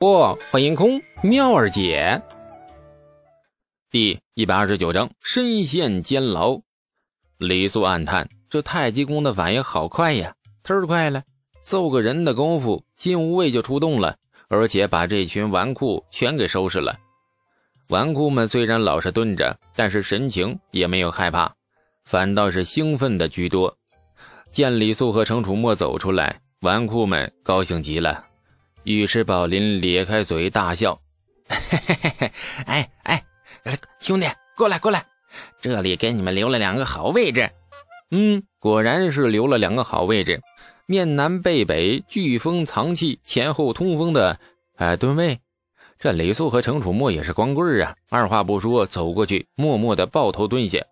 不，欢迎空妙儿姐。第一百二十九章深陷监牢。李素暗叹：这太极宫的反应好快呀，忒快了！揍个人的功夫，金无畏就出动了，而且把这群纨绔全给收拾了。纨绔们虽然老实蹲着，但是神情也没有害怕，反倒是兴奋的居多。见李素和程楚墨走出来，纨绔们高兴极了。尉迟宝林咧开嘴大笑：“嘿嘿嘿嘿，哎哎，兄弟，过来过来，这里给你们留了两个好位置。嗯，果然是留了两个好位置，面南背北，聚风藏气，前后通风的，哎，蹲位。这李素和程楚墨也是光棍啊，二话不说走过去，默默的抱头蹲下。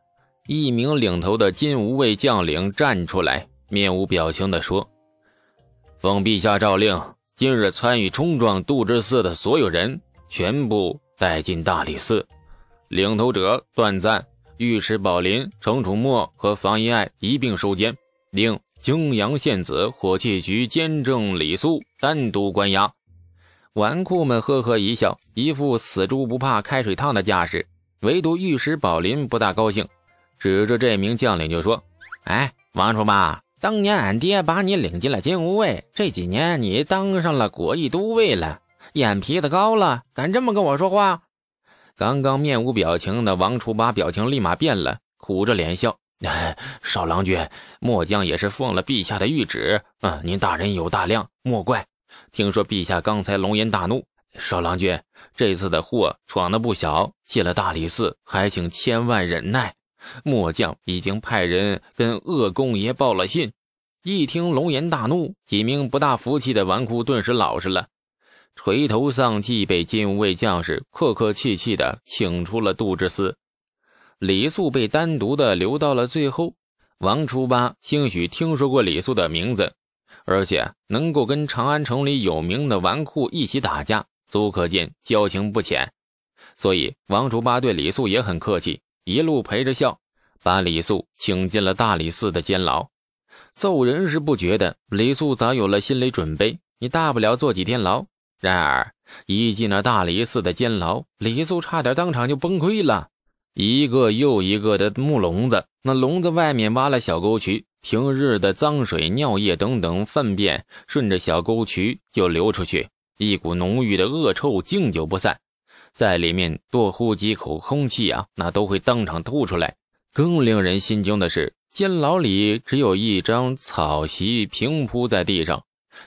一名领头的金无畏将领站出来，面无表情的说：‘奉陛下诏令。’”今日参与冲撞杜之寺的所有人，全部带进大理寺。领头者段赞、尉迟宝林、程楚墨和房遗爱一并收监。令泾阳县子火器局监正李肃单独关押。纨绔们呵呵一笑，一副死猪不怕开水烫的架势。唯独尉迟宝林不大高兴，指着这名将领就说：“哎，王初八。”当年俺爹把你领进了金吾卫，这几年你当上了果毅都尉了，眼皮子高了，敢这么跟我说话？刚刚面无表情的王初八表情立马变了，苦着脸笑：“ 少郎君，末将也是奉了陛下的谕旨，嗯，您大人有大量，莫怪。听说陛下刚才龙颜大怒，少郎君这次的祸闯的不小，进了大理寺，还请千万忍耐。”末将已经派人跟鄂公爷报了信。一听龙颜大怒，几名不大服气的纨绔顿时老实了，垂头丧气，被金吾卫将士客客气气的请出了杜之司。李素被单独的留到了最后。王初八兴许听说过李素的名字，而且能够跟长安城里有名的纨绔一起打架，足可见交情不浅。所以王初八对李素也很客气。一路陪着笑，把李素请进了大理寺的监牢。揍人是不觉得，李素早有了心理准备。你大不了坐几天牢。然而一进了大理寺的监牢，李素差点当场就崩溃了。一个又一个的木笼子，那笼子外面挖了小沟渠，平日的脏水、尿液等等粪便顺着小沟渠就流出去，一股浓郁的恶臭经久不散。在里面多呼几口空气啊，那都会当场吐出来。更令人心惊的是，监牢里只有一张草席平铺在地上，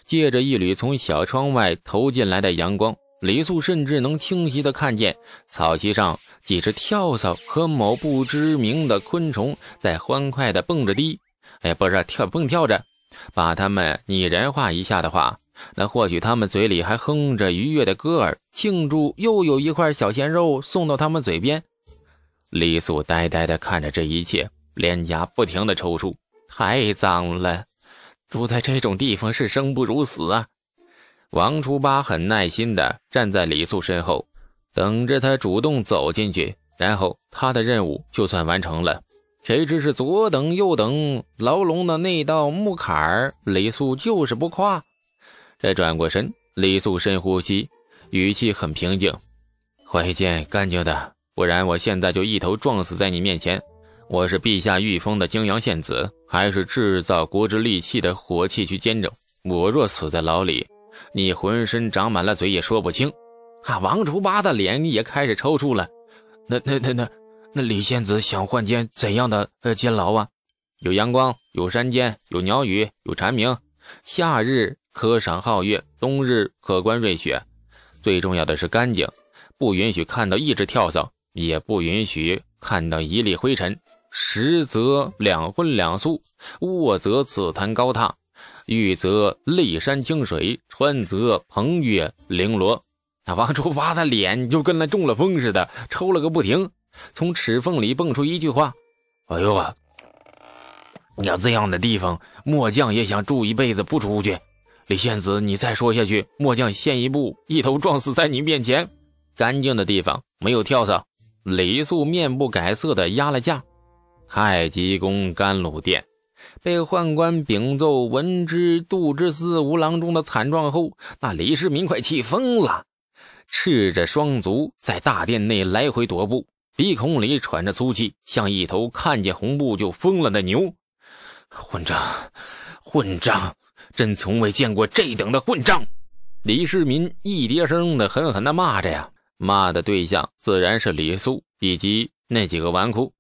借着一缕从小窗外投进来的阳光，李素甚至能清晰地看见草席上几只跳蚤和某不知名的昆虫在欢快地蹦着迪。哎，不是跳蹦跳着，把它们拟人化一下的话。那或许他们嘴里还哼着愉悦的歌儿，庆祝又有一块小鲜肉送到他们嘴边。李素呆呆地看着这一切，脸颊不停地抽搐。太脏了，住在这种地方是生不如死啊！王初八很耐心地站在李素身后，等着他主动走进去，然后他的任务就算完成了。谁知是左等右等，牢笼的那道木坎儿，李素就是不跨。再转过身，李素深呼吸，语气很平静：“换一件干净的，不然我现在就一头撞死在你面前。我是陛下御封的泾阳县子，还是制造国之利器的火器去监正。我若死在牢里，你浑身长满了嘴也说不清。”啊！王初八的脸也开始抽搐了。那、那、那、那、那李仙子想换间怎样的呃监牢啊？有阳光，有山间，有鸟语，有蝉鸣。夏日。可赏皓月，冬日可观瑞雪。最重要的是干净，不允许看到一只跳蚤，也不允许看到一粒灰尘。实则两荤两素，卧则紫檀高榻，浴则泪山清水，穿则蓬月绫罗。那王初发的脸就跟那中了风似的，抽了个不停。从齿缝里蹦出一句话：“哎呦啊！你要这样的地方，末将也想住一辈子不出去。”李仙子，你再说下去，末将先一步一头撞死在你面前。干净的地方没有跳蚤。李素面不改色的压了价。太极宫甘露殿被宦官禀奏闻之杜之思吴郎中的惨状后，那李世民快气疯了。赤着双足在大殿内来回踱步，鼻孔里喘着粗气，像一头看见红布就疯了的牛。混账，混账！朕从未见过这等的混账！李世民一叠声的狠狠的骂着呀，骂的对象自然是李素以及那几个纨绔。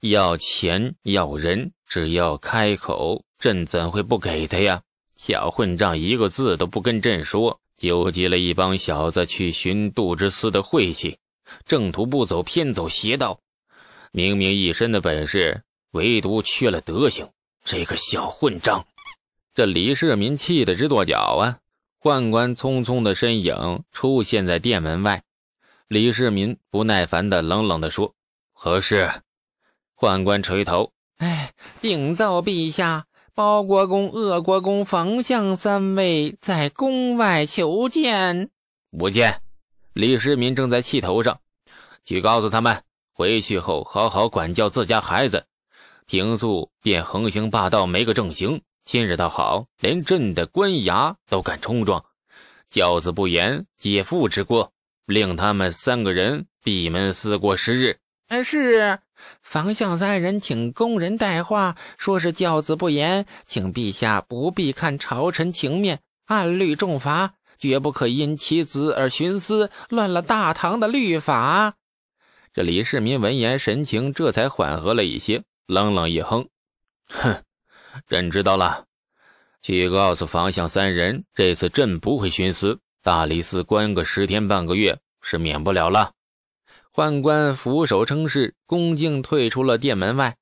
要钱要人，只要开口，朕怎会不给他呀？小混账一个字都不跟朕说，纠集了一帮小子去寻杜之思的晦气，正途不走，偏走邪道。明明一身的本事，唯独缺了德行。这个小混账！这李世民气得直跺脚啊！宦官匆匆的身影出现在殿门外，李世民不耐烦的冷冷的说：“何事？”宦官垂头：“哎，禀奏陛下，包国公、鄂国公、冯相三位在宫外求见。”不见。李世民正在气头上，去告诉他们，回去后好好管教自家孩子，平素便横行霸道，没个正形。今日倒好，连朕的官衙都敢冲撞，教子不严，姐父之过，令他们三个人闭门思过十日。哎，是房相三人请宫人带话，说是教子不严，请陛下不必看朝臣情面，按律重罚，绝不可因其子而徇私，乱了大唐的律法。这李世民闻言，神情这才缓和了一些，冷冷一哼，哼。朕知道了，去告诉房相三人，这次朕不会徇私，大理寺关个十天半个月是免不了了。宦官俯首称是，恭敬退出了殿门外。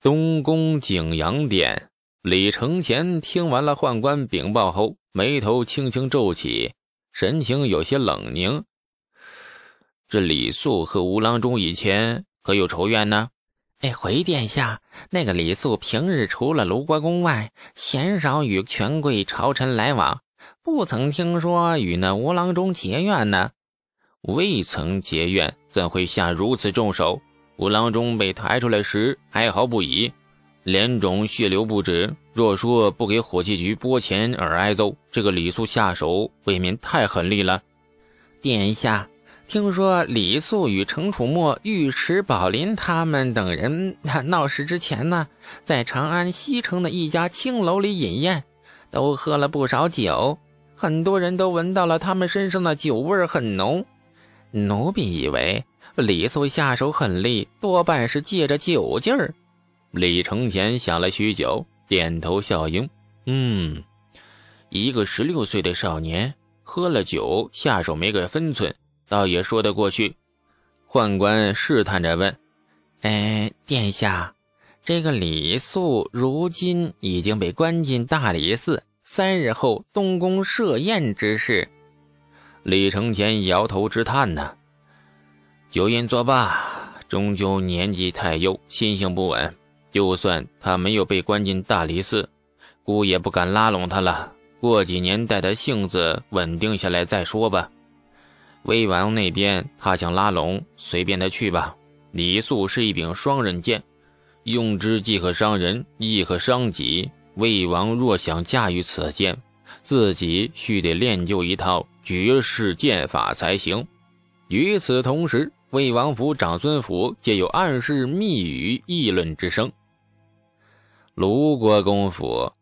东宫景阳殿，李承乾听完了宦官禀报后，眉头轻轻皱起，神情有些冷凝。这李素和吴郎中以前可有仇怨呢？哎，回殿下，那个李素平日除了卢国公外，鲜少与权贵朝臣来往，不曾听说与那吴郎中结怨呢。未曾结怨，怎会下如此重手？吴郎中被抬出来时哀嚎不已，脸肿血流不止。若说不给火器局拨钱而挨揍，这个李素下手未免太狠厉了。殿下。听说李素与程楚墨、尉迟宝林他们等人闹事之前呢，在长安西城的一家青楼里饮宴，都喝了不少酒，很多人都闻到了他们身上的酒味很浓。奴婢以为李素下手狠厉，多半是借着酒劲儿。李承乾想了许久，点头笑应：“嗯，一个十六岁的少年喝了酒，下手没个分寸。”倒也说得过去。宦官试探着问：“哎，殿下，这个李素如今已经被关进大理寺，三日后东宫设宴之事。”李承乾摇头直叹呐：“酒宴作罢，终究年纪太幼，心性不稳。就算他没有被关进大理寺，姑也不敢拉拢他了。过几年待他性子稳定下来再说吧。”魏王那边，他想拉拢，随便他去吧。李肃是一柄双刃剑，用之既可伤人，亦可伤己。魏王若想驾驭此剑，自己须得练就一套绝世剑法才行。与此同时，魏王府、长孙府皆有暗示密语议论之声。卢国公府，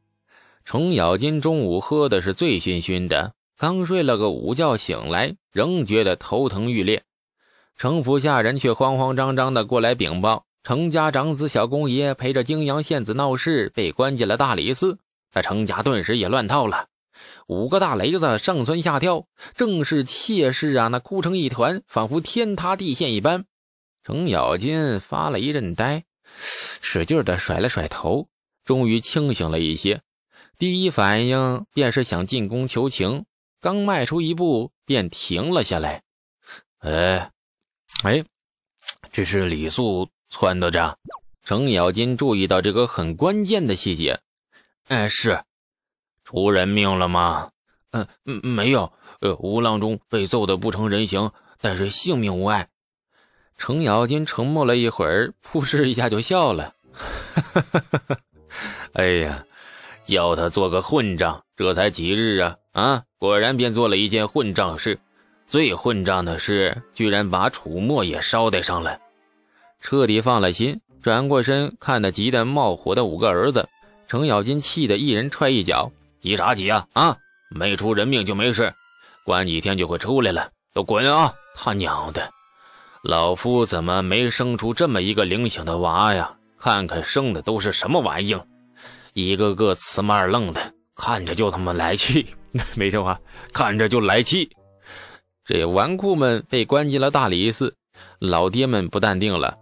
程咬金中午喝的是醉醺醺的。刚睡了个午觉，醒来仍觉得头疼欲裂。程府下人却慌慌张张的过来禀报：程家长子小公爷陪着泾阳县子闹事，被关进了大理寺。那程家顿时也乱套了，五个大雷子上蹿下跳，正是妾室啊，那哭成一团，仿佛天塌地陷一般。程咬金发了一阵呆，使劲的甩了甩头，终于清醒了一些。第一反应便是想进宫求情。刚迈出一步，便停了下来。哎，哎，这是李素撺掇着。程咬金注意到这个很关键的细节。哎，是出人命了吗？嗯，没有。呃，吴郎中被揍得不成人形，但是性命无碍。程咬金沉默了一会儿，扑哧一下就笑了。哎呀，叫他做个混账，这才几日啊！啊，果然便做了一件混账事，最混账的是，居然把楚墨也捎带上了。彻底放了心，转过身看得急得冒火的五个儿子，程咬金气得一人踹一脚：“急啥急啊？啊，没出人命就没事，关几天就会出来了，都滚啊！他娘的，老夫怎么没生出这么一个灵醒的娃呀？看看生的都是什么玩意儿，一个个瓷妈愣的，看着就他妈来气。没这话，看着就来气。”这纨绔们被关进了大理寺，老爹们不淡定了。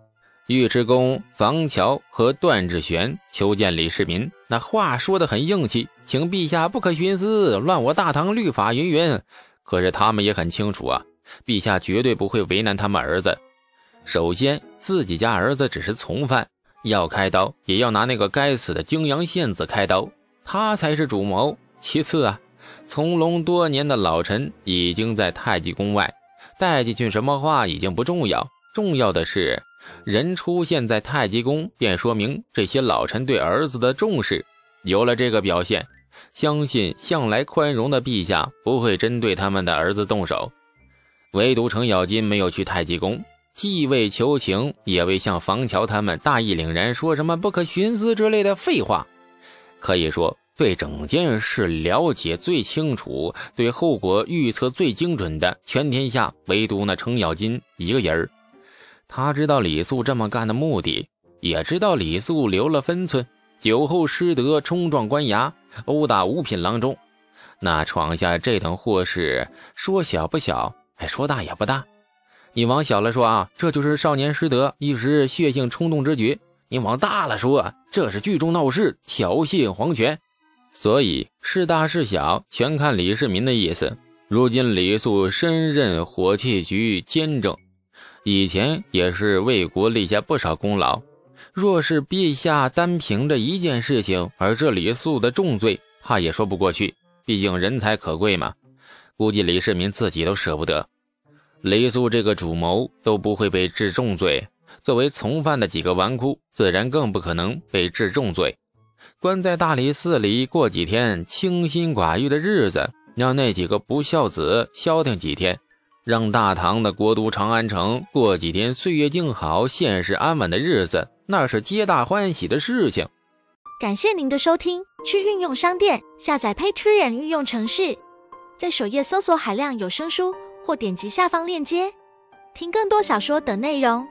尉迟恭、房乔和段志玄求见李世民，那话说的很硬气，请陛下不可徇私，乱我大唐律法云云。可是他们也很清楚啊，陛下绝对不会为难他们儿子。首先，自己家儿子只是从犯，要开刀也要拿那个该死的泾阳县子开刀，他才是主谋。其次啊。从龙多年的老臣已经在太极宫外，带进去什么话已经不重要，重要的是人出现在太极宫，便说明这些老臣对儿子的重视。有了这个表现，相信向来宽容的陛下不会针对他们的儿子动手。唯独程咬金没有去太极宫，既未求情，也未向房乔他们大义凛然说什么不可徇私之类的废话。可以说。对整件事了解最清楚，对后果预测最精准的，全天下唯独那程咬金一个人儿。他知道李素这么干的目的，也知道李素留了分寸，酒后失德，冲撞官衙，殴打五品郎中。那闯下这等祸事，说小不小，哎，说大也不大。你往小了说啊，这就是少年失德，一时血性冲动之举；你往大了说，这是聚众闹事，挑衅皇权。所以是大是小，全看李世民的意思。如今李素身任火器局监正，以前也是为国立下不少功劳。若是陛下单凭着一件事情而这李素的重罪，怕也说不过去。毕竟人才可贵嘛，估计李世民自己都舍不得。李素这个主谋都不会被治重罪，作为从犯的几个纨绔，自然更不可能被治重罪。关在大理寺里过几天清心寡欲的日子，让那几个不孝子消停几天，让大唐的国都长安城过几天岁月静好、现实安稳的日子，那是皆大欢喜的事情。感谢您的收听，去运用商店下载 Patreon 运用城市，在首页搜索海量有声书，或点击下方链接听更多小说等内容。